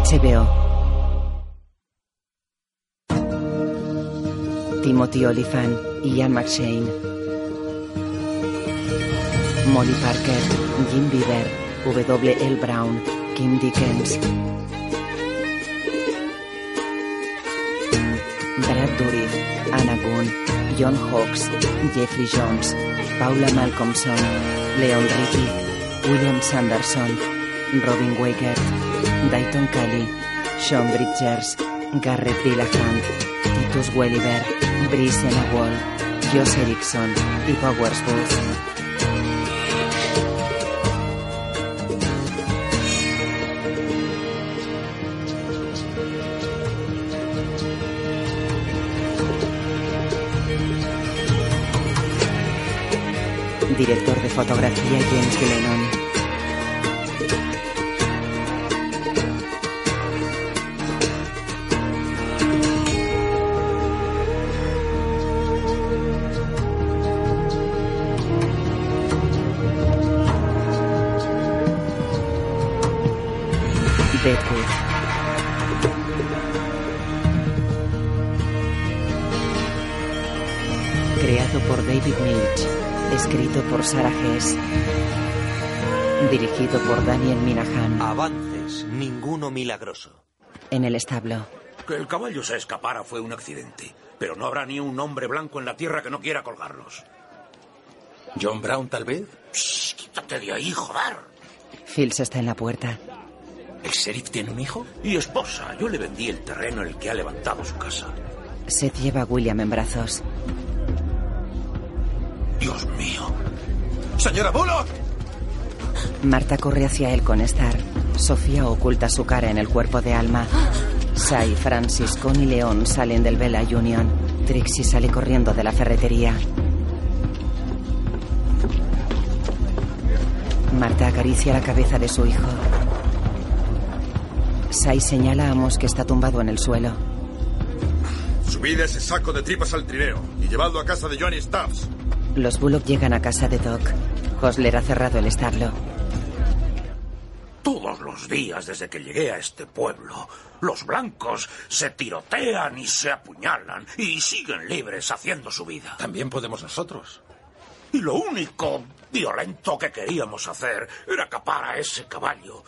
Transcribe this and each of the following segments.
HBO. Timothy Olyphant, Ian McShane. Molly Parker, Jim Beaver, W. L. Brown, Kim Dickens. Brad Dourif, Anna Boone, John Hawkes, Jeffrey Jones, Paula Malcolmson, Leon Ricky, William Sanderson, Robin Weigert, Dayton Kelly, Sean Bridgers, Garrett Dillahunt, Titus Welliver, Brice Wall, Josh Erickson y Powers Booth. Director de fotografía James Glennon. Hess. Dirigido por Daniel Minahan. Avances, ninguno milagroso. En el establo. Que el caballo se escapara fue un accidente. Pero no habrá ni un hombre blanco en la tierra que no quiera colgarlos. ¿John Brown, tal vez? Shh, quítate de ahí, joder. Phils está en la puerta. ¿El sheriff tiene un hijo? Y esposa, yo le vendí el terreno en el que ha levantado su casa. Seth lleva a William en brazos. Dios mío. ¡Señora Bullock! Marta corre hacia él con Star. Sofía oculta su cara en el cuerpo de Alma. Sai, Francis, Connie y León salen del Bella Union. Trixie sale corriendo de la ferretería. Marta acaricia la cabeza de su hijo. Sai señala a Amos que está tumbado en el suelo. Subid ese saco de tripas al trineo y llevadlo a casa de Johnny Stubbs. Los Bullock llegan a casa de Doc. Hosler ha cerrado el establo. Todos los días desde que llegué a este pueblo, los blancos se tirotean y se apuñalan y siguen libres haciendo su vida. También podemos nosotros. Y lo único violento que queríamos hacer era capar a ese caballo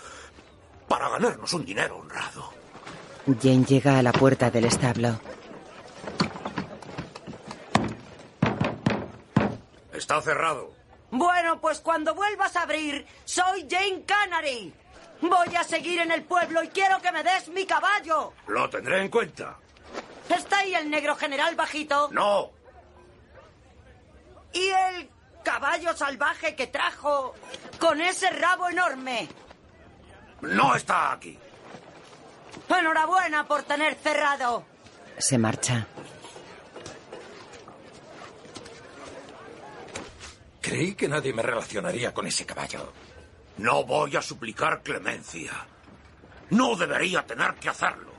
para ganarnos un dinero honrado. Jane llega a la puerta del establo. Está cerrado. Bueno, pues cuando vuelvas a abrir, soy Jane Canary. Voy a seguir en el pueblo y quiero que me des mi caballo. Lo tendré en cuenta. ¿Está ahí el negro general bajito? No. ¿Y el caballo salvaje que trajo con ese rabo enorme? No está aquí. Enhorabuena por tener cerrado. Se marcha. Creí que nadie me relacionaría con ese caballo. No voy a suplicar clemencia. No debería tener que hacerlo.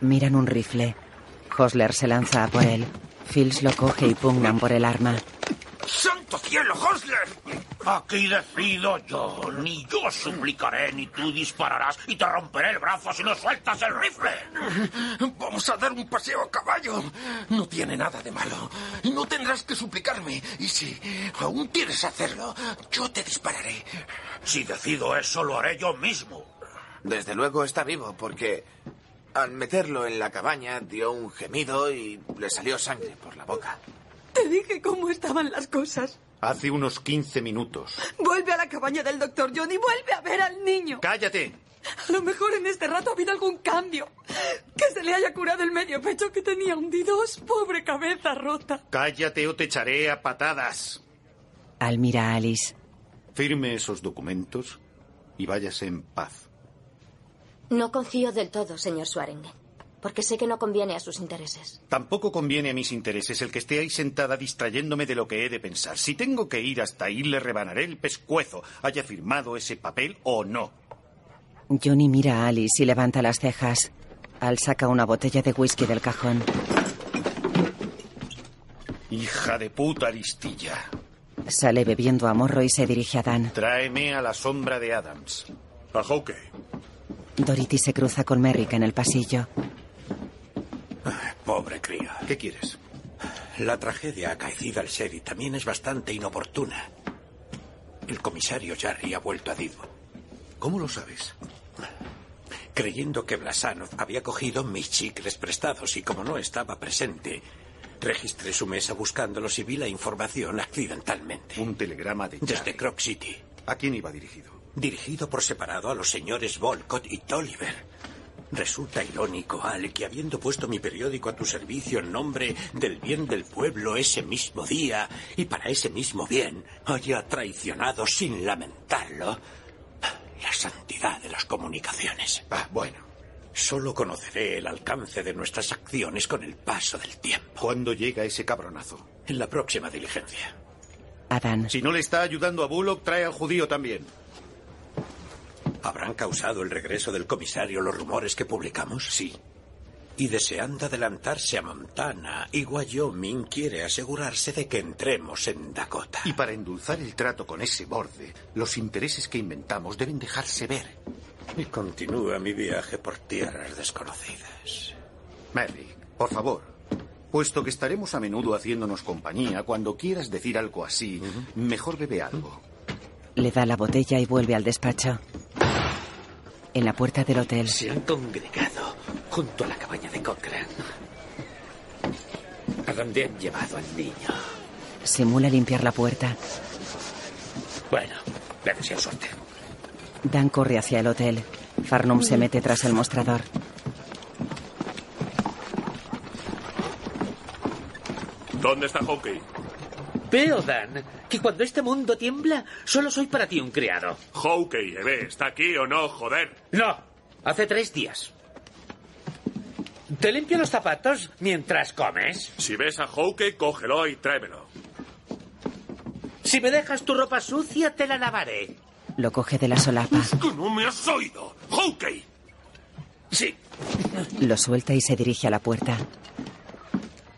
Miran un rifle. Hosler se lanza a por él. Phils lo coge y pugnan por el arma. ¡Santo cielo, Hosler! Aquí decido yo. Ni yo suplicaré, ni tú dispararás. Y te romperé el brazo si no sueltas el rifle. Vamos a dar un paseo a caballo. No tiene nada de malo. Y no tendrás que suplicarme. Y si aún quieres hacerlo, yo te dispararé. Si decido eso, lo haré yo mismo. Desde luego está vivo, porque al meterlo en la cabaña dio un gemido y le salió sangre por la boca. Te dije cómo estaban las cosas. Hace unos 15 minutos. Vuelve a la cabaña del doctor John y vuelve a ver al niño. ¡Cállate! A lo mejor en este rato ha habido algún cambio. Que se le haya curado el medio pecho que tenía hundidos. Pobre cabeza rota. Cállate o te echaré a patadas. Al mira a Alice. Firme esos documentos y váyase en paz. No confío del todo, señor Swaringen, porque sé que no conviene a sus intereses. Tampoco conviene a mis intereses el que esté ahí sentada distrayéndome de lo que he de pensar. Si tengo que ir hasta ahí, le rebanaré el pescuezo, haya firmado ese papel o no. Johnny mira a Alice y levanta las cejas. Al saca una botella de whisky del cajón. Hija de puta listilla. Sale bebiendo a morro y se dirige a Dan. Tráeme a la sombra de Adams. A Hawkey. Dorothy se cruza con Merrick en el pasillo. Pobre cría. ¿Qué quieres? La tragedia acaecida al sheriff también es bastante inoportuna. El comisario Jarry ha vuelto a Didbo. ¿Cómo lo sabes? Creyendo que Blasanov había cogido mis chicles prestados y como no estaba presente, registré su mesa buscándolos y vi la información accidentalmente. Un telegrama de Jarry. Desde Croc City. ¿A quién iba dirigido? Dirigido por separado a los señores Volcott y Tolliver. Resulta irónico, Al, que habiendo puesto mi periódico a tu servicio en nombre del bien del pueblo ese mismo día y para ese mismo bien, haya traicionado sin lamentarlo la santidad de las comunicaciones. Ah, bueno. Solo conoceré el alcance de nuestras acciones con el paso del tiempo. ¿Cuándo llega ese cabronazo? En la próxima diligencia. Adán. Si no le está ayudando a Bullock, trae al judío también. ¿Habrán causado el regreso del comisario los rumores que publicamos? Sí. Y deseando adelantarse a Montana y Wyoming, quiere asegurarse de que entremos en Dakota. Y para endulzar el trato con ese borde, los intereses que inventamos deben dejarse ver. Y continúa mi viaje por tierras desconocidas. Merrick, por favor. Puesto que estaremos a menudo haciéndonos compañía, cuando quieras decir algo así, mejor bebe algo. Le da la botella y vuelve al despacho. En la puerta del hotel. Se han congregado junto a la cabaña de Cochrane. ¿A dónde han llevado al niño? Simula limpiar la puerta. Bueno, le deseo suerte. Dan corre hacia el hotel. Farnum se mete tras el mostrador. ¿Dónde está Hawkeye? Veo, Dan, que cuando este mundo tiembla, solo soy para ti un criado. Hawkeye, Eve, ¿está aquí o no, joder? No, hace tres días. ¿Te limpio los zapatos mientras comes? Si ves a Hawkeye, cógelo y tráemelo. Si me dejas tu ropa sucia, te la lavaré. Lo coge de la solapa. ¡Que no me has oído! ¡Hawkeye! Sí. Lo suelta y se dirige a la puerta.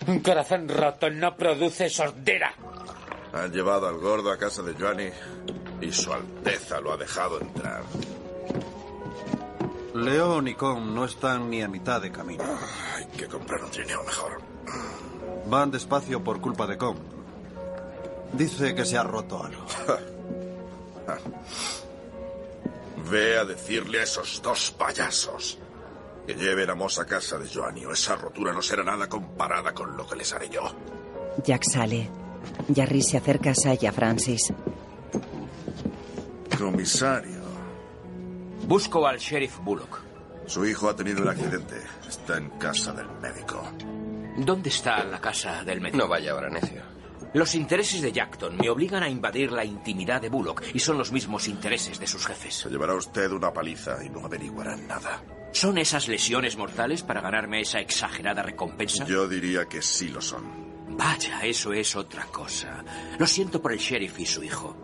Un corazón roto no produce sordera. Han llevado al gordo a casa de Johnny y su Alteza lo ha dejado entrar. León y Con no están ni a mitad de camino. Hay que comprar un trineo mejor. Van despacio por culpa de Con. Dice que se ha roto algo. Ve a decirle a esos dos payasos que lleven a Moss a casa de Joanny o esa rotura no será nada comparada con lo que les haré yo. Jack sale. Jarry se acerca a Saya Francis. Comisario. Busco al sheriff Bullock. Su hijo ha tenido un accidente. Está en casa del médico. ¿Dónde está la casa del médico? No vaya ahora, necio. Los intereses de Jackton me obligan a invadir la intimidad de Bullock y son los mismos intereses de sus jefes. Se llevará usted una paliza y no averiguarán nada. ¿Son esas lesiones mortales para ganarme esa exagerada recompensa? Yo diría que sí lo son. Vaya, eso es otra cosa. Lo siento por el sheriff y su hijo.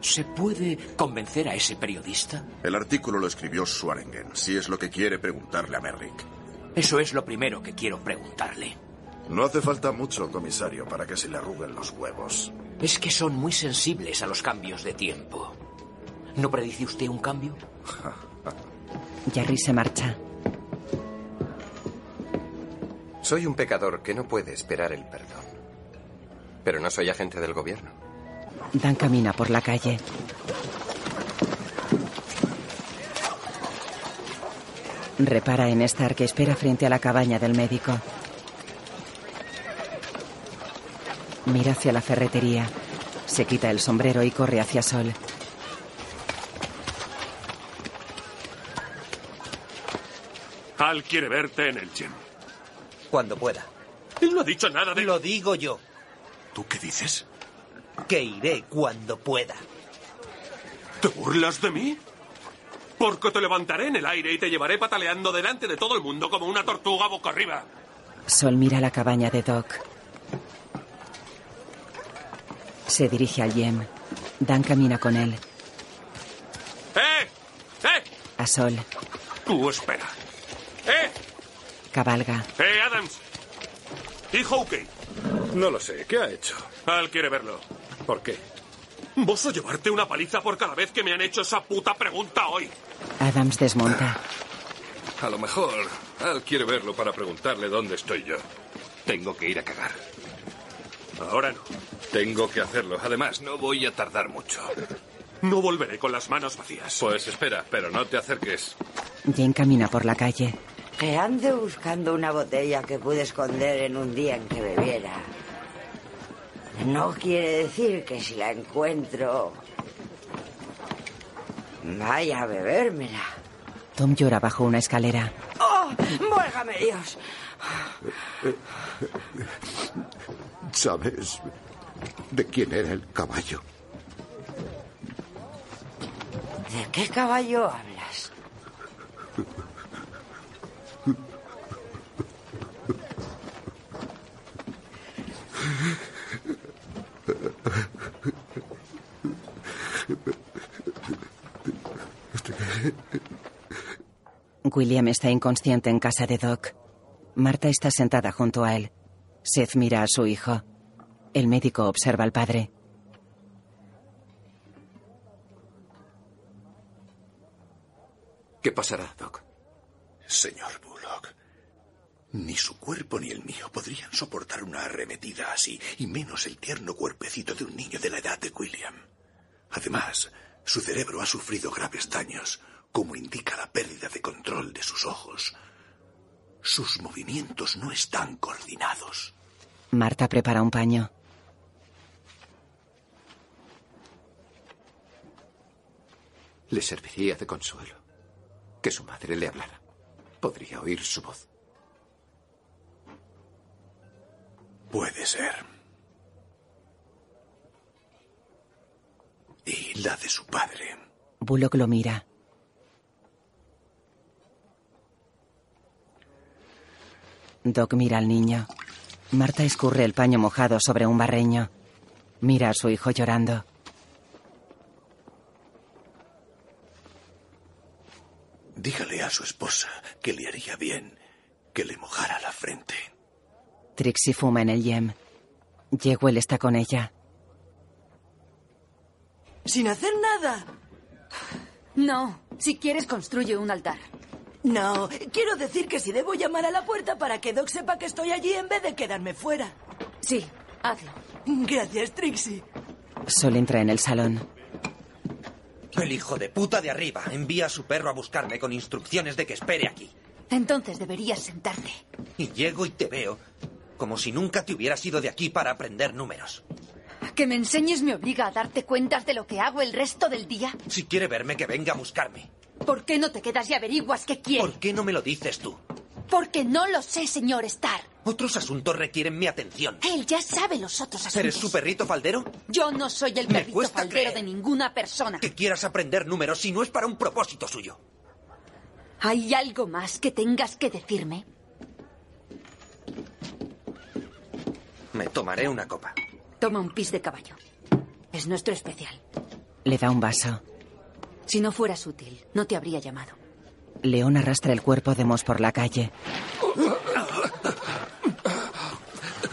¿Se puede convencer a ese periodista? El artículo lo escribió Swaringen, si es lo que quiere preguntarle a Merrick. Eso es lo primero que quiero preguntarle. No hace falta mucho, comisario, para que se le arruguen los huevos. Es que son muy sensibles a los cambios de tiempo. ¿No predice usted un cambio? Jarry se marcha. Soy un pecador que no puede esperar el perdón. Pero no soy agente del gobierno. Dan camina por la calle. Repara en Star que espera frente a la cabaña del médico. Mira hacia la ferretería. Se quita el sombrero y corre hacia Sol. Al quiere verte en el gym. Cuando pueda. Él no ha dicho nada de... Lo digo yo. ¿Tú qué dices? Que iré cuando pueda. ¿Te burlas de mí? Porque te levantaré en el aire y te llevaré pataleando delante de todo el mundo como una tortuga boca arriba. Sol mira la cabaña de Doc. Se dirige al Yem. Dan camina con él. ¡Eh! ¡Eh! A Sol. Tú espera. ¡Eh! Cabalga. ¡Eh, Adams! ¿Y Hawkeye? No lo sé. ¿Qué ha hecho? Al quiere verlo. ¿Por qué? Vos o llevarte una paliza por cada vez que me han hecho esa puta pregunta hoy. Adams desmonta. A lo mejor Al quiere verlo para preguntarle dónde estoy yo. Tengo que ir a cagar. Ahora no. Tengo que hacerlo. Además, no voy a tardar mucho. No volveré con las manos vacías. Pues espera, pero no te acerques. Jane camina por la calle. Que ande buscando una botella que pude esconder en un día en que bebiera. No quiere decir que si la encuentro vaya a bebérmela. Tom llora bajo una escalera. ¡Oh! ¡Vuélgame Dios! ¿Sabes de quién era el caballo? ¿De qué caballo hablas? William está inconsciente en casa de Doc. Marta está sentada junto a él. Seth mira a su hijo. El médico observa al padre. ¿Qué pasará, Doc? Señor Bullock, ni su cuerpo ni el mío podrían soportar una arremetida así, y menos el tierno cuerpecito de un niño de la edad de William. Además, su cerebro ha sufrido graves daños, como indica la pérdida de control de sus ojos. Sus movimientos no están coordinados. Marta prepara un paño. Le serviría de consuelo que su madre le hablara. Podría oír su voz. Puede ser. Y la de su padre. Bullock lo mira. Doc mira al niño. Marta escurre el paño mojado sobre un barreño. Mira a su hijo llorando. Dígale a su esposa que le haría bien que le mojara la frente. Trixie fuma en el yem. Jewel está con ella. Sin hacer nada. No, si quieres construye un altar. No, quiero decir que si debo llamar a la puerta para que Doc sepa que estoy allí en vez de quedarme fuera. Sí, hazlo. Gracias, Trixie. Sol entra en el salón. El hijo de puta de arriba envía a su perro a buscarme con instrucciones de que espere aquí. Entonces deberías sentarte. Y llego y te veo como si nunca te hubieras ido de aquí para aprender números. Que me enseñes me obliga a darte cuentas de lo que hago el resto del día. Si quiere verme, que venga a buscarme. ¿Por qué no te quedas y averiguas qué quiere? ¿Por qué no me lo dices tú? Porque no lo sé, señor Starr. Otros asuntos requieren mi atención. Él ya sabe los otros asuntos. ¿Eres su perrito faldero? Yo no soy el perrito faldero creer. de ninguna persona. Que quieras aprender números si no es para un propósito suyo. ¿Hay algo más que tengas que decirme? Me tomaré una copa. Toma un pis de caballo. Es nuestro especial. Le da un vaso. Si no fueras útil, no te habría llamado. León arrastra el cuerpo de Moss por la calle.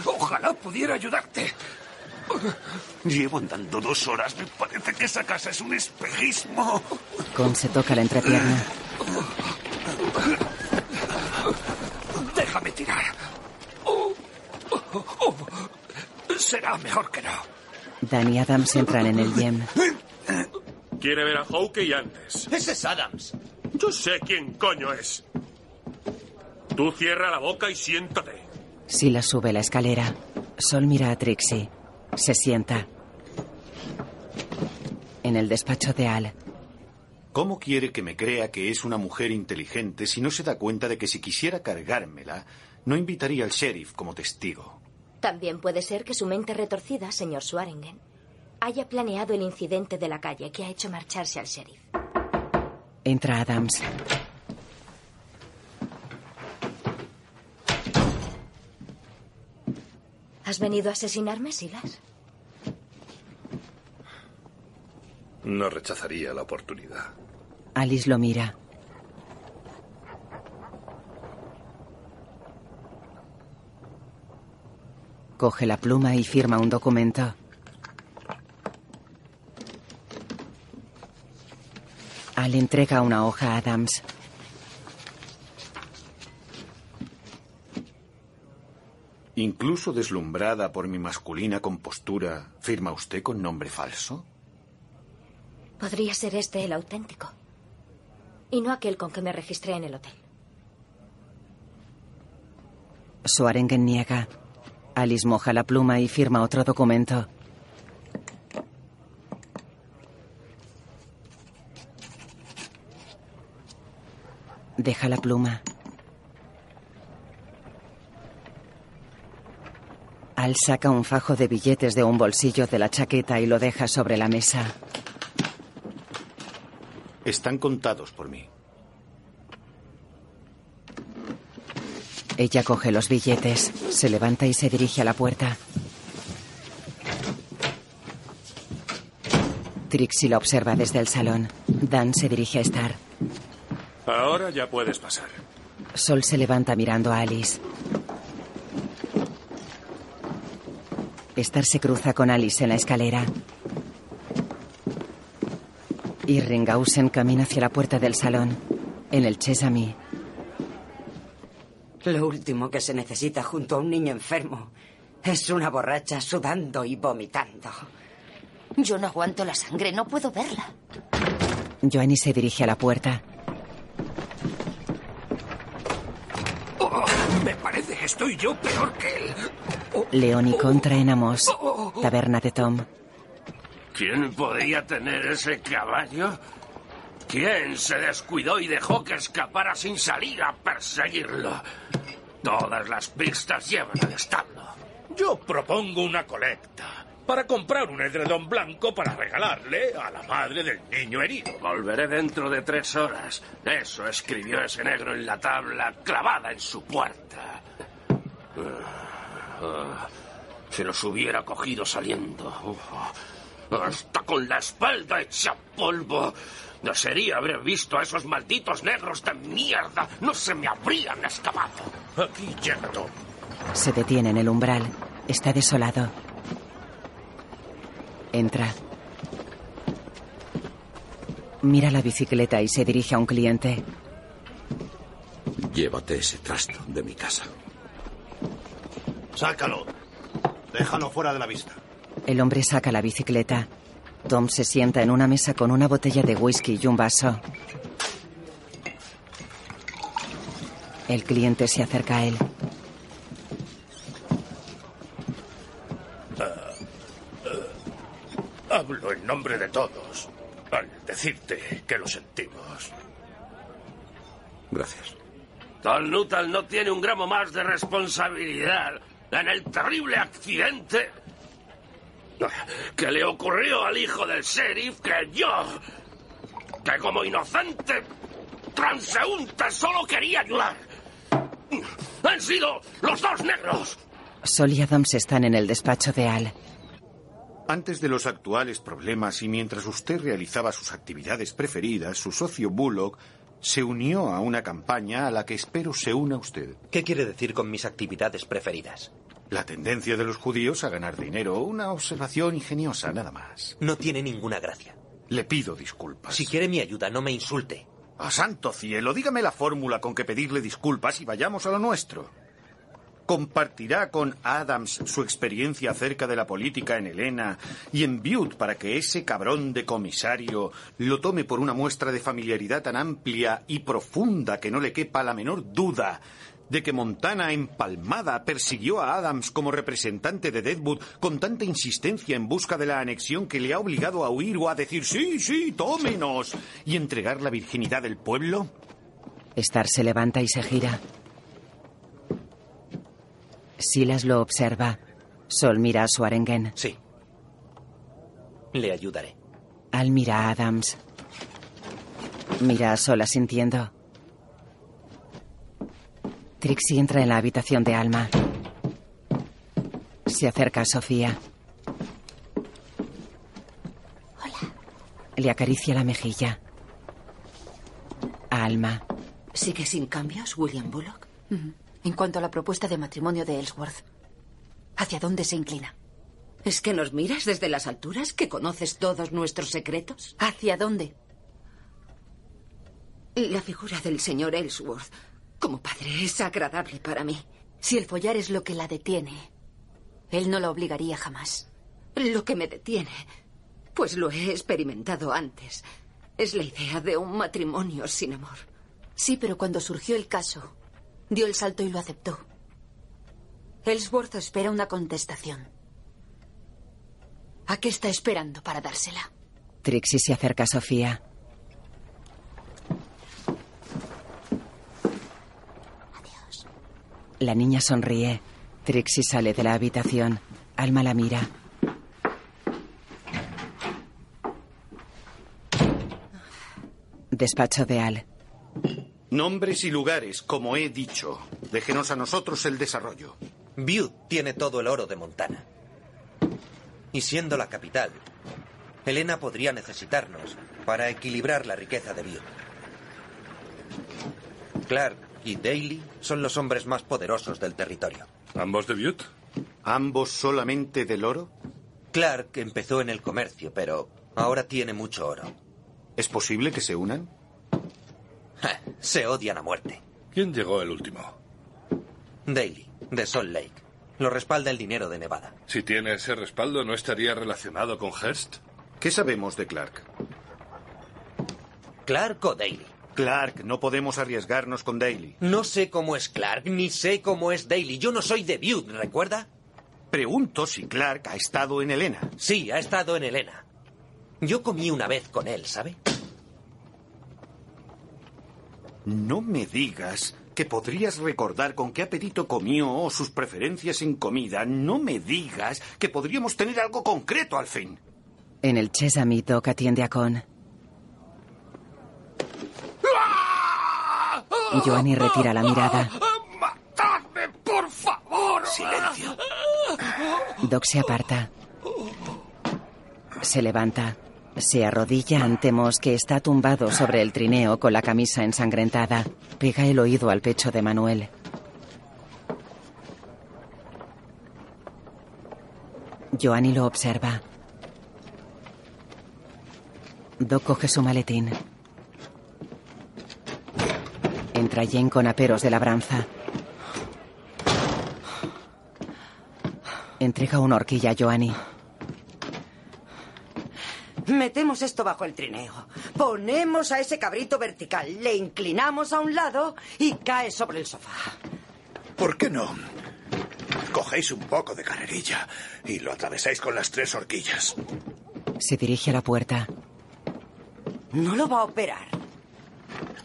Ojalá pudiera ayudarte. Llevo andando dos horas. Me parece que esa casa es un espejismo. Con se toca la entrepierna. Déjame tirar. Oh, oh, oh. Será mejor que no. Dan y Adams entran en el yem. Quiere ver a Hawkeye antes. Ese es Adams. Yo sé quién coño es. Tú cierra la boca y siéntate. Sila sube la escalera. Sol mira a Trixie. Se sienta. En el despacho de Al. ¿Cómo quiere que me crea que es una mujer inteligente si no se da cuenta de que si quisiera cargármela, no invitaría al sheriff como testigo? También puede ser que su mente retorcida, señor Swaringen, haya planeado el incidente de la calle que ha hecho marcharse al sheriff. Entra Adams. ¿Has venido a asesinarme, Silas? No rechazaría la oportunidad. Alice lo mira. Coge la pluma y firma un documento. Al Al entrega una hoja a Adams. Incluso deslumbrada por mi masculina compostura, ¿firma usted con nombre falso? Podría ser este el auténtico. Y no aquel con que me registré en el hotel. Suarengen niega. Alice moja la pluma y firma otro documento. Deja la pluma. Al saca un fajo de billetes de un bolsillo de la chaqueta y lo deja sobre la mesa. Están contados por mí. Ella coge los billetes, se levanta y se dirige a la puerta. Trixie la observa desde el salón. Dan se dirige a Star. Ahora ya puedes pasar. Sol se levanta mirando a Alice. Star se cruza con Alice en la escalera. Y Ringhausen camina hacia la puerta del salón. En el Chesame. Lo último que se necesita junto a un niño enfermo es una borracha sudando y vomitando. Yo no aguanto la sangre, no puedo verla. Joanny se dirige a la puerta. Oh, me parece que estoy yo peor que él. Leoni contra Enamos. Taberna de Tom. ¿Quién podría tener ese caballo? ¿Quién se descuidó y dejó que escapara sin salir a perseguirlo? Todas las pistas llevan al establo. Yo propongo una colecta para comprar un edredón blanco para regalarle a la madre del niño herido. Volveré dentro de tres horas. Eso escribió ese negro en la tabla clavada en su puerta. Ah, se los hubiera cogido saliendo. Hasta con la espalda hecha polvo. No sería haber visto a esos malditos negros de mierda. No se me habrían escapado. Aquí Tom. Se detiene en el umbral. Está desolado. Entra. Mira la bicicleta y se dirige a un cliente. Llévate ese trasto de mi casa. Sácalo. Déjalo fuera de la vista. El hombre saca la bicicleta. Tom se sienta en una mesa con una botella de whisky y un vaso. El cliente se acerca a él. Hablo en nombre de todos al decirte que lo sentimos. Gracias. Tal Nuttall no tiene un gramo más de responsabilidad en el terrible accidente que le ocurrió al hijo del sheriff que yo, que como inocente transeúnte solo quería ayudar. Han sido los dos negros. Sol y Adams están en el despacho de Al. Antes de los actuales problemas y mientras usted realizaba sus actividades preferidas, su socio Bullock se unió a una campaña a la que espero se una usted. ¿Qué quiere decir con mis actividades preferidas? La tendencia de los judíos a ganar dinero, una observación ingeniosa, nada más. No tiene ninguna gracia. Le pido disculpas. Si quiere mi ayuda, no me insulte. ¡A santo cielo! Dígame la fórmula con que pedirle disculpas y vayamos a lo nuestro. ¿Compartirá con Adams su experiencia acerca de la política en Helena y en Butte para que ese cabrón de comisario lo tome por una muestra de familiaridad tan amplia y profunda que no le quepa la menor duda de que Montana empalmada persiguió a Adams como representante de Deadwood con tanta insistencia en busca de la anexión que le ha obligado a huir o a decir sí, sí, tómenos y entregar la virginidad del pueblo? Star se levanta y se gira. Silas lo observa. Sol mira a Swarengen. Sí. Le ayudaré. Al mira a Adams. Mira a Sol asintiendo. Trixie entra en la habitación de Alma. Se acerca a Sofía. Hola. Le acaricia la mejilla. A Alma. ¿Sigue sin cambios, William Bullock? En cuanto a la propuesta de matrimonio de Ellsworth, ¿hacia dónde se inclina? ¿Es que nos miras desde las alturas? ¿Que conoces todos nuestros secretos? ¿Hacia dónde? La figura del señor Ellsworth como padre es agradable para mí. Si el follar es lo que la detiene, él no la obligaría jamás. Lo que me detiene, pues lo he experimentado antes, es la idea de un matrimonio sin amor. Sí, pero cuando surgió el caso, dio el salto y lo aceptó. Ellsworth espera una contestación. ¿A qué está esperando para dársela? Trixie se acerca a Sofía. La niña sonríe. Trixie sale de la habitación. Alma la mira. Despacho de Al. Nombres y lugares, como he dicho. Déjenos a nosotros el desarrollo. Butte tiene todo el oro de Montana. Y siendo la capital, Helena podría necesitarnos para equilibrar la riqueza de Butte. Clark y Daly son los hombres más poderosos del territorio. ¿Ambos de Butte? ¿Ambos solamente del oro? Clark empezó en el comercio, pero ahora tiene mucho oro. ¿Es posible que se unan? Se odian a muerte. ¿Quién llegó el último? Daly, de Salt Lake. Lo respalda el dinero de Nevada. Si tiene ese respaldo, ¿no estaría relacionado con Hearst? ¿Qué sabemos de Clark? ¿Clark o Daly? Clark, no podemos arriesgarnos con Daly. No sé cómo es Clark, ni sé cómo es Daly. Yo no soy de Butte, ¿recuerda? Pregunto si Clark ha estado en Elena. Sí, ha estado en Elena. Yo comí una vez con él, ¿sabe? No me digas que podrías recordar con qué apetito comió o sus preferencias en comida. No me digas que podríamos tener algo concreto al fin. En el Chesame Doc atiende a Con. Joanny retira la mirada. ¡Matadme, por favor! Silencio. Doc se aparta. Se levanta. Se arrodilla ante Moss, que está tumbado sobre el trineo con la camisa ensangrentada. Pega el oído al pecho de Manuel. Joanny lo observa. Doc coge su maletín. Entra Jane con aperos de labranza. Entrega una horquilla a Joanny. Metemos esto bajo el trineo. Ponemos a ese cabrito vertical, le inclinamos a un lado y cae sobre el sofá. ¿Por qué no? Cogéis un poco de carrerilla y lo atravesáis con las tres horquillas. Se dirige a la puerta. No lo va a operar.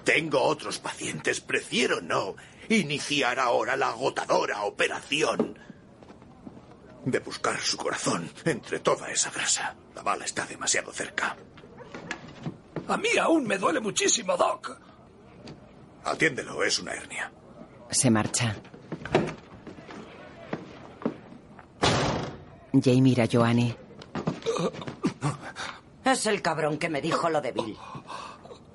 Tengo otros pacientes, prefiero no iniciar ahora la agotadora operación de buscar su corazón entre toda esa grasa. La bala está demasiado cerca. A mí aún me duele muchísimo, Doc. Atiéndelo, es una hernia. Se marcha. Jay mira a Joanny. Es el cabrón que me dijo lo de Bill.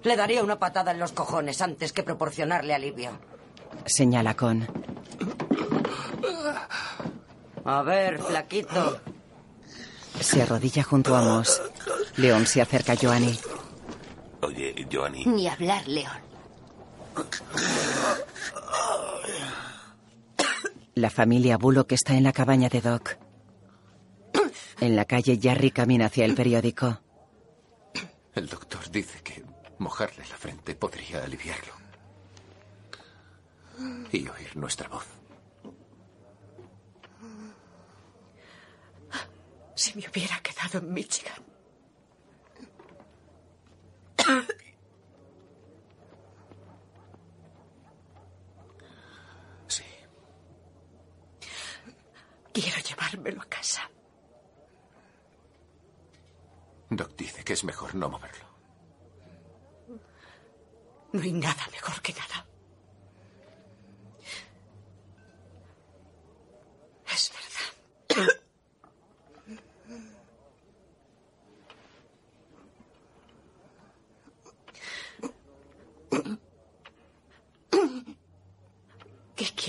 Le daría una patada en los cojones antes que proporcionarle alivio. Señala con. A ver, flaquito. Se arrodilla junto a Moss. León se acerca a Joanny. Oye, Joanny. Ni hablar, León. La familia Bullock está en la cabaña de Doc. En la calle, Jarry camina hacia el periódico. El doctor dice que mojarle la frente podría aliviarlo. Y oír nuestra voz. Si me hubiera quedado en Michigan. Sí. Quiero llevármelo a casa. Doc dice que es mejor no moverlo. No hay nada mejor que nada. Es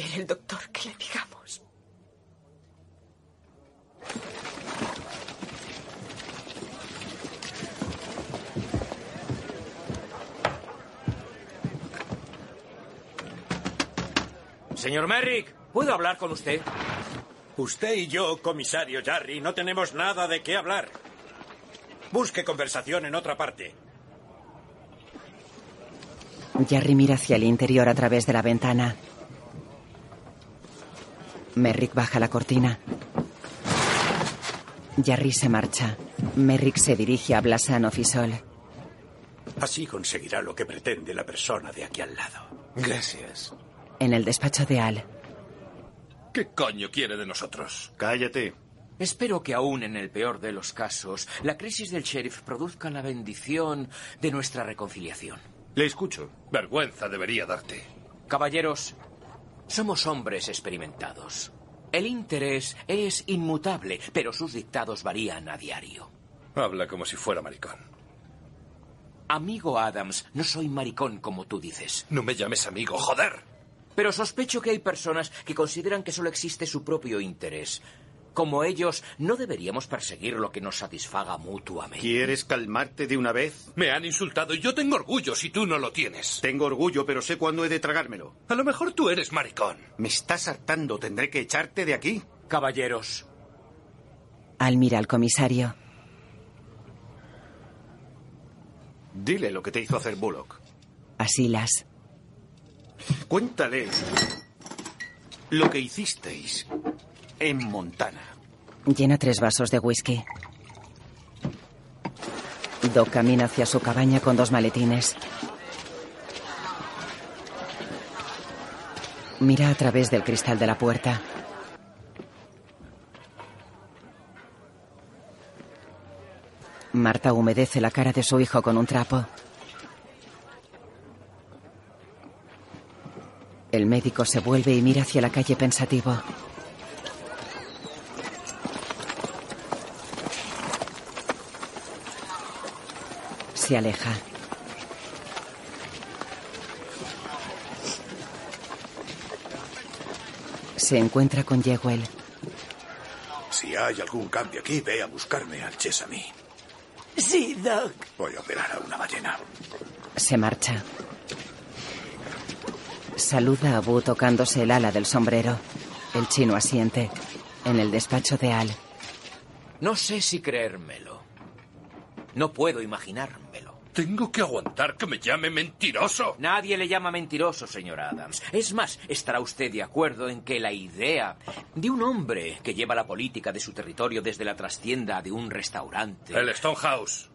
quiere el doctor que le digamos? Señor Merrick, ¿puedo hablar con usted? Usted y yo, comisario Jarry, no tenemos nada de qué hablar. Busque conversación en otra parte. Jerry mira hacia el interior a través de la ventana. Merrick baja la cortina. Jerry se marcha. Merrick se dirige a Blasano Fisol. Así conseguirá lo que pretende la persona de aquí al lado. Gracias. En el despacho de Al. ¿Qué coño quiere de nosotros? Cállate. Espero que aún en el peor de los casos, la crisis del sheriff produzca la bendición de nuestra reconciliación. Le escucho. Vergüenza debería darte. Caballeros, somos hombres experimentados. El interés es inmutable, pero sus dictados varían a diario. Habla como si fuera maricón. Amigo Adams, no soy maricón como tú dices. No me llames amigo, joder. Pero sospecho que hay personas que consideran que solo existe su propio interés. Como ellos, no deberíamos perseguir lo que nos satisfaga mutuamente. ¿Quieres calmarte de una vez? Me han insultado y yo tengo orgullo si tú no lo tienes. Tengo orgullo, pero sé cuándo he de tragármelo. A lo mejor tú eres maricón. Me estás hartando. Tendré que echarte de aquí. Caballeros. Al mira al comisario. Dile lo que te hizo hacer Bullock. A Silas. Cuéntale lo que hicisteis en Montana. Llena tres vasos de whisky. Doc camina hacia su cabaña con dos maletines. Mira a través del cristal de la puerta. Marta humedece la cara de su hijo con un trapo. El médico se vuelve y mira hacia la calle pensativo. Se aleja. Se encuentra con Jewel. Si hay algún cambio aquí, ve a buscarme al Chesame. Sí, Doc. Voy a operar a una ballena. Se marcha. Saluda a Bu tocándose el ala del sombrero. El chino asiente. En el despacho de Al. No sé si creérmelo. No puedo imaginármelo. Tengo que aguantar que me llame mentiroso. Nadie le llama mentiroso, señor Adams. Es más, estará usted de acuerdo en que la idea de un hombre que lleva la política de su territorio desde la trastienda de un restaurante. El Stonehouse.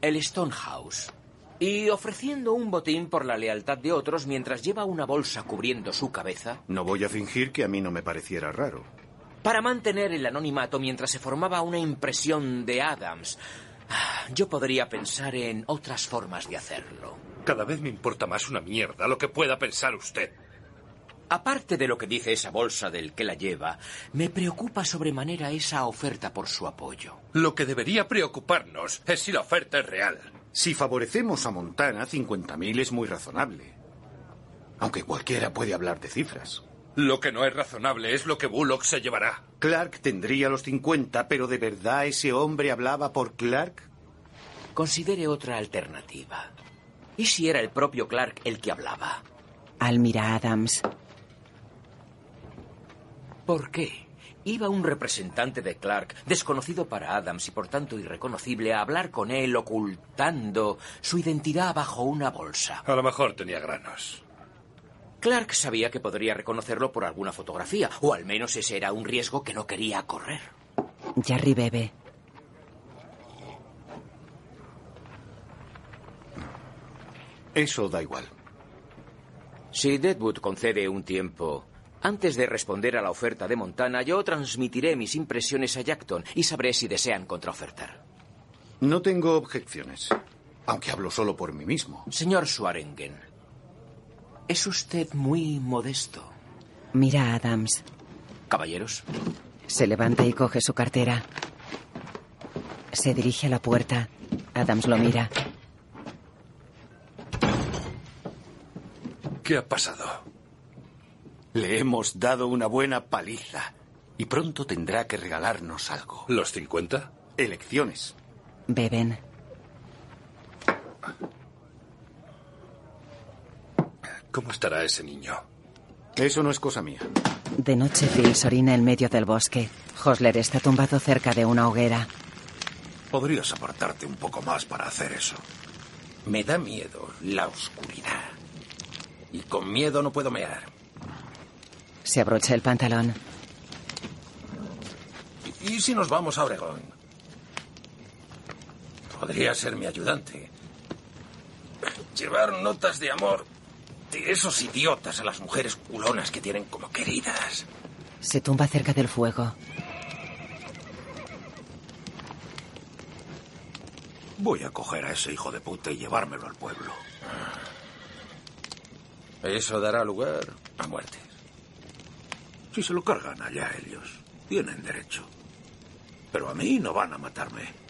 El Stonehouse. Y ofreciendo un botín por la lealtad de otros mientras lleva una bolsa cubriendo su cabeza. No voy a fingir que a mí no me pareciera raro. Para mantener el anonimato mientras se formaba una impresión de Adams. Yo podría pensar en otras formas de hacerlo. Cada vez me importa más una mierda lo que pueda pensar usted. Aparte de lo que dice esa bolsa del que la lleva, me preocupa sobremanera esa oferta por su apoyo. Lo que debería preocuparnos es si la oferta es real. Si favorecemos a Montana, 50.000 es muy razonable. Aunque cualquiera puede hablar de cifras. Lo que no es razonable es lo que Bullock se llevará. Clark tendría los 50, pero ¿de verdad ese hombre hablaba por Clark? Considere otra alternativa. ¿Y si era el propio Clark el que hablaba? Al mira a Adams. ¿Por qué? Iba un representante de Clark, desconocido para Adams y por tanto irreconocible, a hablar con él ocultando su identidad bajo una bolsa. A lo mejor tenía granos. Clark sabía que podría reconocerlo por alguna fotografía, o al menos ese era un riesgo que no quería correr. Jerry bebe. Eso da igual. Si Deadwood concede un tiempo, antes de responder a la oferta de Montana, yo transmitiré mis impresiones a Jackton y sabré si desean contraofertar. No tengo objeciones, aunque hablo solo por mí mismo. Señor Swarengen, es usted muy modesto. Mira a Adams. Caballeros. Se levanta y coge su cartera. Se dirige a la puerta. Adams lo mira. ¿Qué ha pasado? Le hemos dado una buena paliza. Y pronto tendrá que regalarnos algo. ¿Los 50? Elecciones. Beben. ¿Cómo estará ese niño? Eso no es cosa mía. De noche, Phil orina en medio del bosque. Hosler está tumbado cerca de una hoguera. Podrías apartarte un poco más para hacer eso. Me da miedo la oscuridad. Y con miedo no puedo mear. Se abrocha el pantalón. ¿Y si nos vamos a Oregón? Podría ser mi ayudante. Llevar notas de amor esos idiotas a las mujeres culonas que tienen como queridas. Se tumba cerca del fuego. Voy a coger a ese hijo de puta y llevármelo al pueblo. Eso dará lugar a muerte. Si se lo cargan allá ellos, tienen derecho. Pero a mí no van a matarme.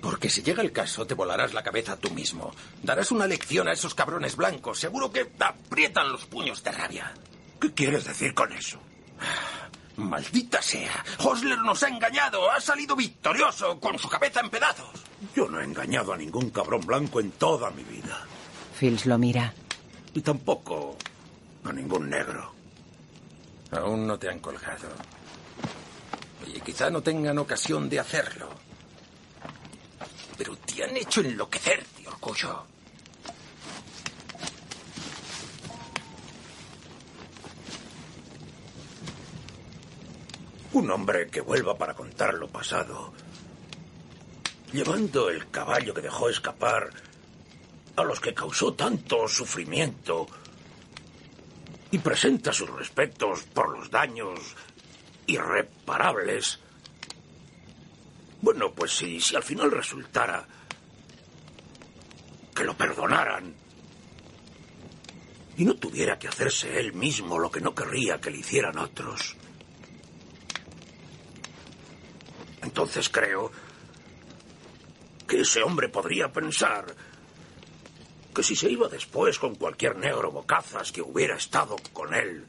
Porque si llega el caso, te volarás la cabeza tú mismo. Darás una lección a esos cabrones blancos. Seguro que aprietan los puños de rabia. ¿Qué quieres decir con eso? Maldita sea. Hosler nos ha engañado. Ha salido victorioso con su cabeza en pedazos. Yo no he engañado a ningún cabrón blanco en toda mi vida. Fils lo mira. Y tampoco a ningún negro. Aún no te han colgado. Y quizá no tengan ocasión de hacerlo. Pero te han hecho enloquecer de orgullo. Un hombre que vuelva para contar lo pasado, llevando el caballo que dejó escapar a los que causó tanto sufrimiento y presenta sus respetos por los daños irreparables. Bueno, pues si, si al final resultara que lo perdonaran y no tuviera que hacerse él mismo lo que no querría que le hicieran otros, entonces creo que ese hombre podría pensar que si se iba después con cualquier negro bocazas que hubiera estado con él,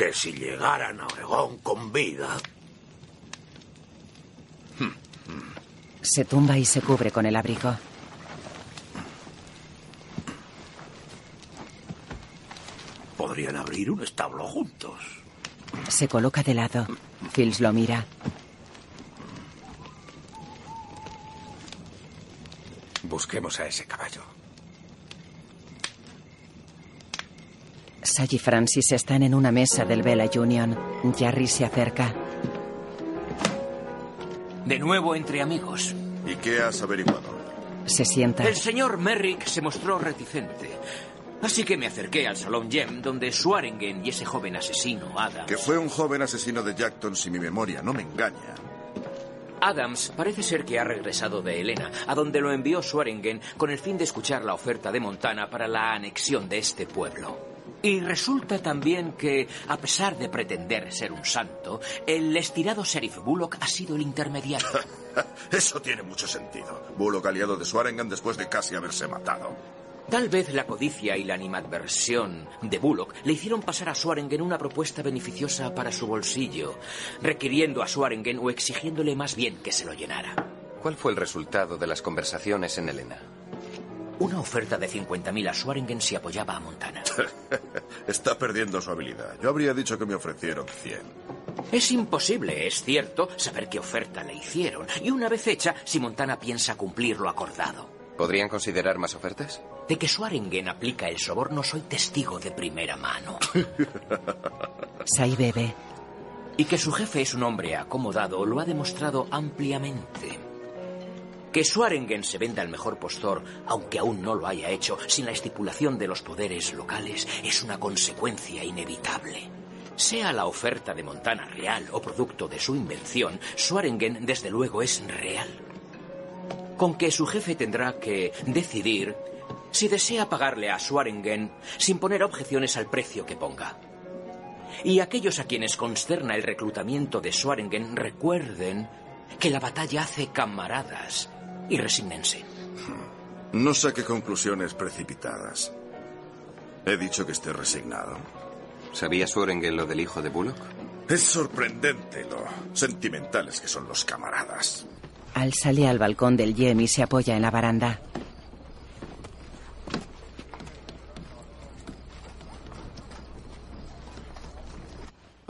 que si llegaran a Oregón con vida, Se tumba y se cubre con el abrigo. podrían abrir un establo juntos. Se coloca de lado. Fils lo mira. Busquemos a ese caballo. Sally y Francis están en una mesa del Bella Union. Jarry se acerca. De nuevo entre amigos. ¿Y qué has averiguado? Se sienta. El señor Merrick se mostró reticente. Así que me acerqué al Salón Gem, donde Swaringen y ese joven asesino, Adams. Que fue un joven asesino de Jackton, si mi memoria no me engaña. Adams parece ser que ha regresado de Helena, a donde lo envió Swaringen con el fin de escuchar la oferta de Montana para la anexión de este pueblo. Y resulta también que, a pesar de pretender ser un santo, el estirado sheriff Bullock ha sido el intermediario. Eso tiene mucho sentido. Bullock aliado de Swaringan después de casi haberse matado. Tal vez la codicia y la animadversión de Bullock le hicieron pasar a Swaringen una propuesta beneficiosa para su bolsillo, requiriendo a Swaringen o exigiéndole más bien que se lo llenara. ¿Cuál fue el resultado de las conversaciones en Helena? Una oferta de 50.000 a Swaringen si apoyaba a Montana. Está perdiendo su habilidad. Yo habría dicho que me ofrecieron 100. Es imposible, es cierto, saber qué oferta le hicieron. Y una vez hecha, si Montana piensa cumplir lo acordado. ¿Podrían considerar más ofertas? De que Swaringen aplica el soborno soy testigo de primera mano. Sai bebe. Y que su jefe es un hombre acomodado lo ha demostrado ampliamente. Que Swaringen se venda al mejor postor, aunque aún no lo haya hecho, sin la estipulación de los poderes locales, es una consecuencia inevitable. Sea la oferta de Montana real o producto de su invención, Swaringen desde luego es real. Con que su jefe tendrá que decidir si desea pagarle a Swaringen sin poner objeciones al precio que ponga. Y aquellos a quienes consterna el reclutamiento de Swaringen recuerden que la batalla hace camaradas y resignense. No saque conclusiones precipitadas. He dicho que esté resignado. ¿Sabía Swerengen lo del hijo de Bullock? Es sorprendente lo sentimentales que son los camaradas. Al sale al balcón del Yem y se apoya en la baranda.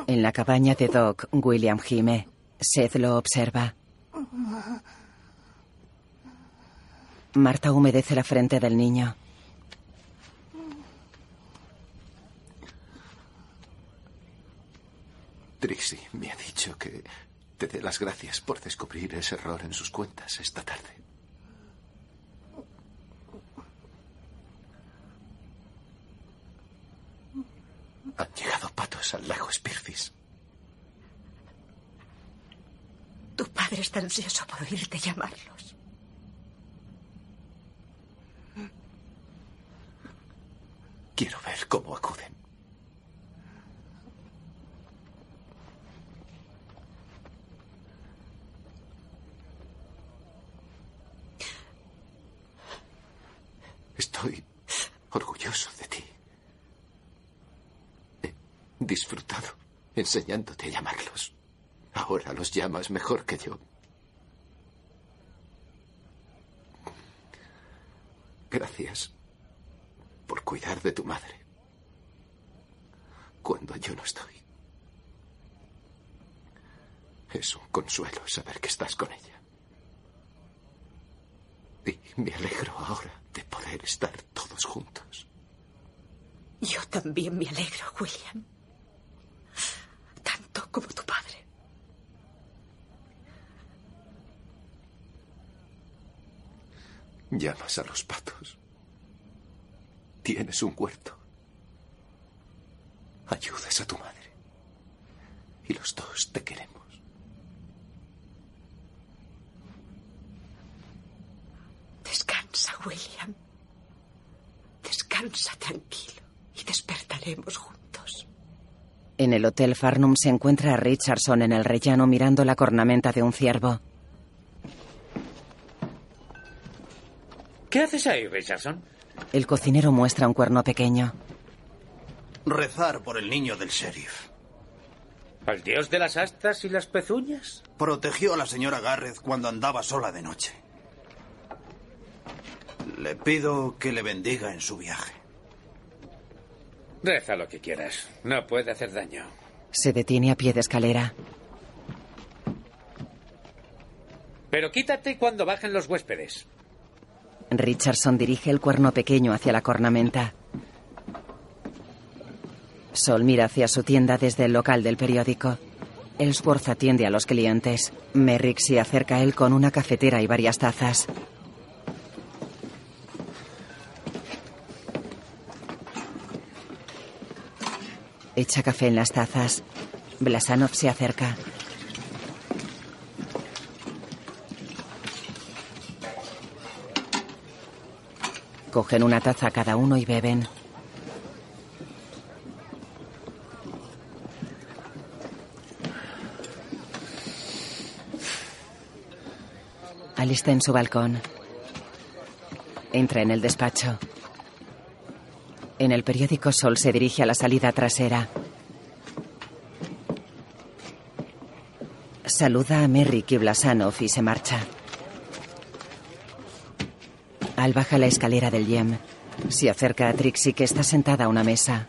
En la cabaña de Doc, William gime. Seth lo observa. Marta humedece la frente del niño. Trixie me ha dicho que te dé las gracias por descubrir ese error en sus cuentas esta tarde. Han llegado patos al lago Spearfish. Tu padre está ansioso por oírte llamarlos. Quiero ver cómo acuden. Estoy orgulloso de ti. He disfrutado enseñándote a llamarlos. Ahora los llamas mejor que yo. Gracias por cuidar de tu madre cuando yo no estoy. Es un consuelo saber que estás con ella. Y me alegro ahora de poder estar todos juntos. Yo también me alegro, William. Tanto como tu padre. Llamas a los patos. Tienes un huerto. Ayudas a tu madre. Y los dos te queremos. Descansa, William. Descansa tranquilo y despertaremos juntos. En el Hotel Farnum se encuentra a Richardson en el rellano mirando la cornamenta de un ciervo. ¿Qué haces ahí, Richardson? El cocinero muestra un cuerno pequeño. Rezar por el niño del sheriff. ¿Al dios de las astas y las pezuñas? Protegió a la señora Garrett cuando andaba sola de noche. Le pido que le bendiga en su viaje. Reza lo que quieras. No puede hacer daño. Se detiene a pie de escalera. Pero quítate cuando bajen los huéspedes. Richardson dirige el cuerno pequeño hacia la cornamenta. Sol mira hacia su tienda desde el local del periódico. Ellsworth atiende a los clientes. Merrick se acerca a él con una cafetera y varias tazas. Echa café en las tazas. Blasanov se acerca. Cogen una taza cada uno y beben. Al está en su balcón. Entra en el despacho. En el periódico Sol se dirige a la salida trasera. Saluda a Merrick y Blasanov y se marcha. Al baja la escalera del Yem. Se acerca a Trixie que está sentada a una mesa.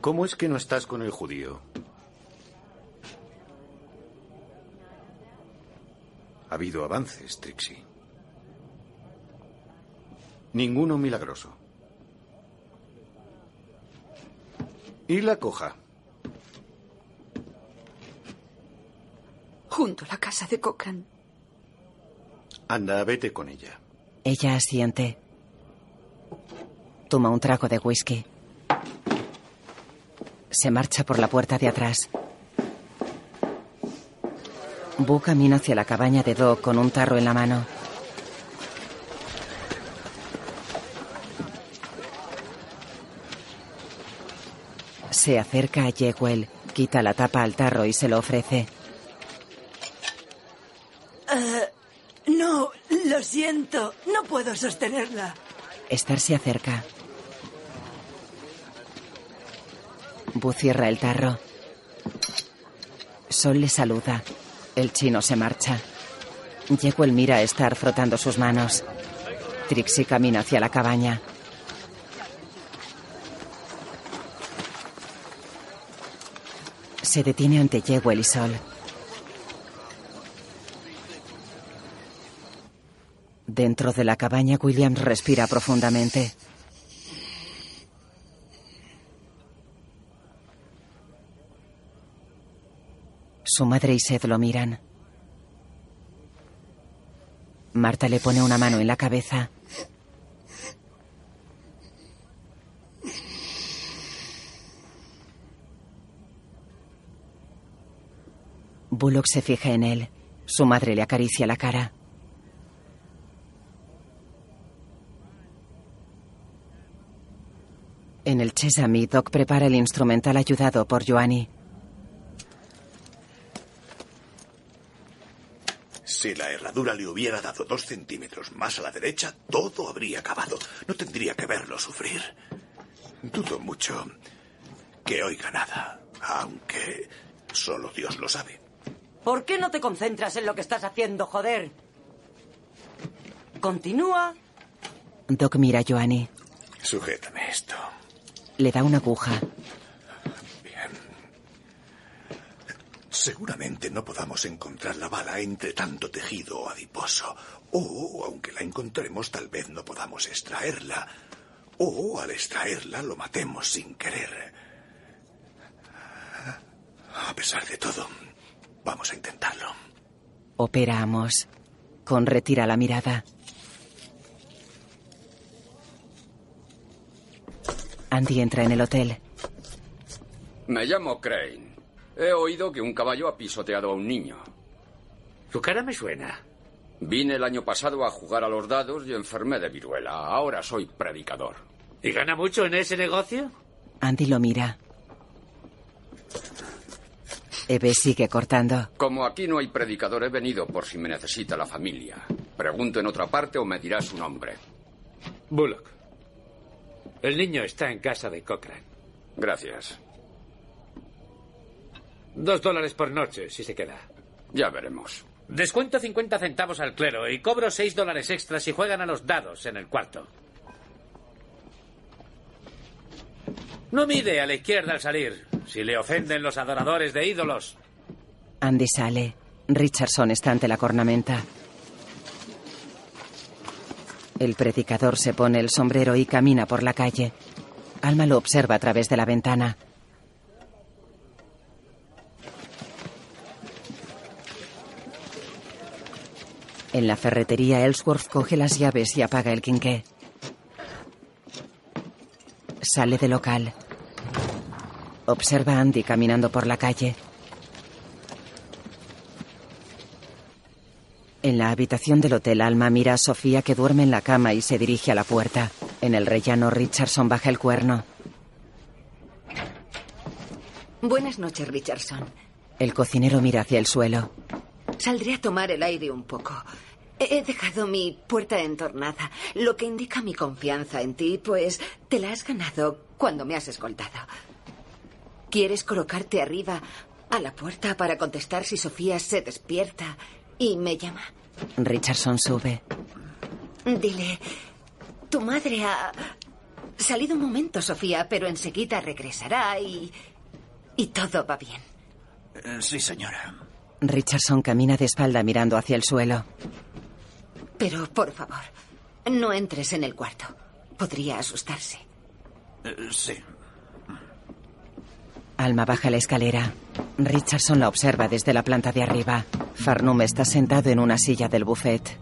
¿Cómo es que no estás con el judío? Ha habido avances, Trixie. Ninguno milagroso. ¿Y la coja? Junto a la casa de Cochran. Anda, vete con ella. Ella asiente. Toma un trago de whisky. Se marcha por la puerta de atrás. Bu camina hacia la cabaña de Doc con un tarro en la mano. Se acerca a Jewel, quita la tapa al tarro y se lo ofrece. Uh, no, lo siento. No puedo sostenerla. Esther se acerca. Bu cierra el tarro. Sol le saluda. El chino se marcha. Jewel mira a Star frotando sus manos. Trixie camina hacia la cabaña. Se detiene ante Jewel y Sol. Dentro de la cabaña, Williams respira profundamente. Su madre y Seth lo miran. Marta le pone una mano en la cabeza. Bullock se fija en él. Su madre le acaricia la cara. En el Chesame, Doc prepara el instrumental ayudado por Joanny. Si la herradura le hubiera dado dos centímetros más a la derecha, todo habría acabado. No tendría que verlo sufrir. Dudo mucho que oiga nada, aunque solo Dios lo sabe. ¿Por qué no te concentras en lo que estás haciendo, joder? Continúa. Doc mira a Joanny. Sujétame esto. Le da una aguja. Seguramente no podamos encontrar la bala entre tanto tejido adiposo. O, aunque la encontremos, tal vez no podamos extraerla. O, al extraerla, lo matemos sin querer. A pesar de todo, vamos a intentarlo. Opera Amos. Con retira la mirada. Andy entra en el hotel. Me llamo Crane. He oído que un caballo ha pisoteado a un niño. Su cara me suena. Vine el año pasado a jugar a los dados y enfermé de viruela. Ahora soy predicador. ¿Y gana mucho en ese negocio? Andy lo mira. Eve sigue cortando. Como aquí no hay predicador, he venido por si me necesita la familia. Pregunto en otra parte o me dirá su nombre. Bullock. El niño está en casa de Cochrane. Gracias. Dos dólares por noche, si se queda. Ya veremos. Descuento 50 centavos al clero y cobro 6 dólares extras si juegan a los dados en el cuarto. No mide a la izquierda al salir, si le ofenden los adoradores de ídolos. Andy sale. Richardson está ante la cornamenta. El predicador se pone el sombrero y camina por la calle. Alma lo observa a través de la ventana. En la ferretería, Ellsworth coge las llaves y apaga el quinqué. Sale del local. Observa a Andy caminando por la calle. En la habitación del hotel, Alma mira a Sofía que duerme en la cama y se dirige a la puerta. En el rellano, Richardson baja el cuerno. Buenas noches, Richardson. El cocinero mira hacia el suelo. Saldré a tomar el aire un poco. He dejado mi puerta entornada, lo que indica mi confianza en ti, pues te la has ganado cuando me has escoltado. ¿Quieres colocarte arriba a la puerta para contestar si Sofía se despierta y me llama? Richardson sube. Dile, tu madre ha salido un momento, Sofía, pero enseguida regresará y... y todo va bien. Eh, Sí, señora. Richardson camina de espalda mirando hacia el suelo. Pero, por favor, no entres en el cuarto. Podría asustarse. Eh, Sí. Alma baja la escalera. Richardson la observa desde la planta de arriba. Farnum está sentado en una silla del buffet.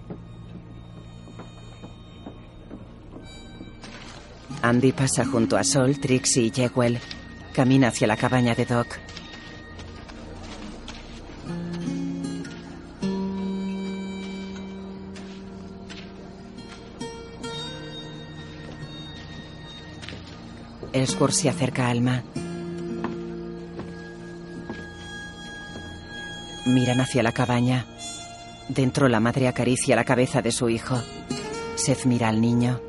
Andy pasa junto a Sol, Trixie y Jewel. Camina hacia la cabaña de Doc. Ellsworth se acerca a Alma. Miran hacia la cabaña. Dentro la madre acaricia la cabeza de su hijo. Seth mira al niño.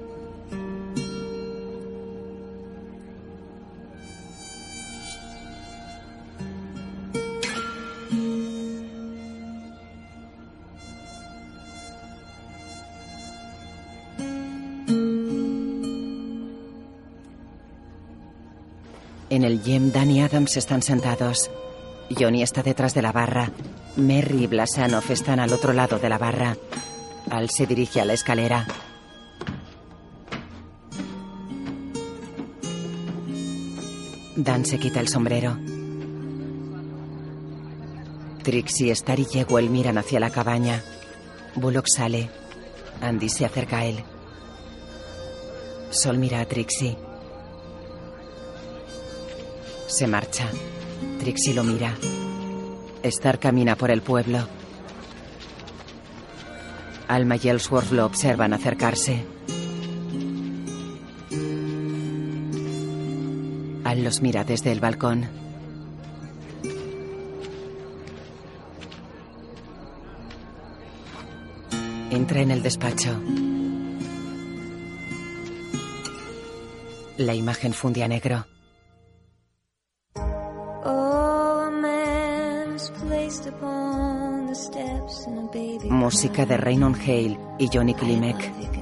En el gym, Dan y Adams están sentados. Johnny está detrás de la barra. Merry y Blasanov están al otro lado de la barra. Al se dirige a la escalera. Dan se quita el sombrero. Trixie, Star y Jewel miran hacia la cabaña. Bullock sale. Andy se acerca a él. Sol mira a Trixie. Se marcha. Trixie lo mira. Star camina por el pueblo. Alma y Ellsworth lo observan acercarse. Al los mira desde el balcón. Entra en el despacho. La imagen funde a negro. Música de Raynon Hale y Johnny Klimek.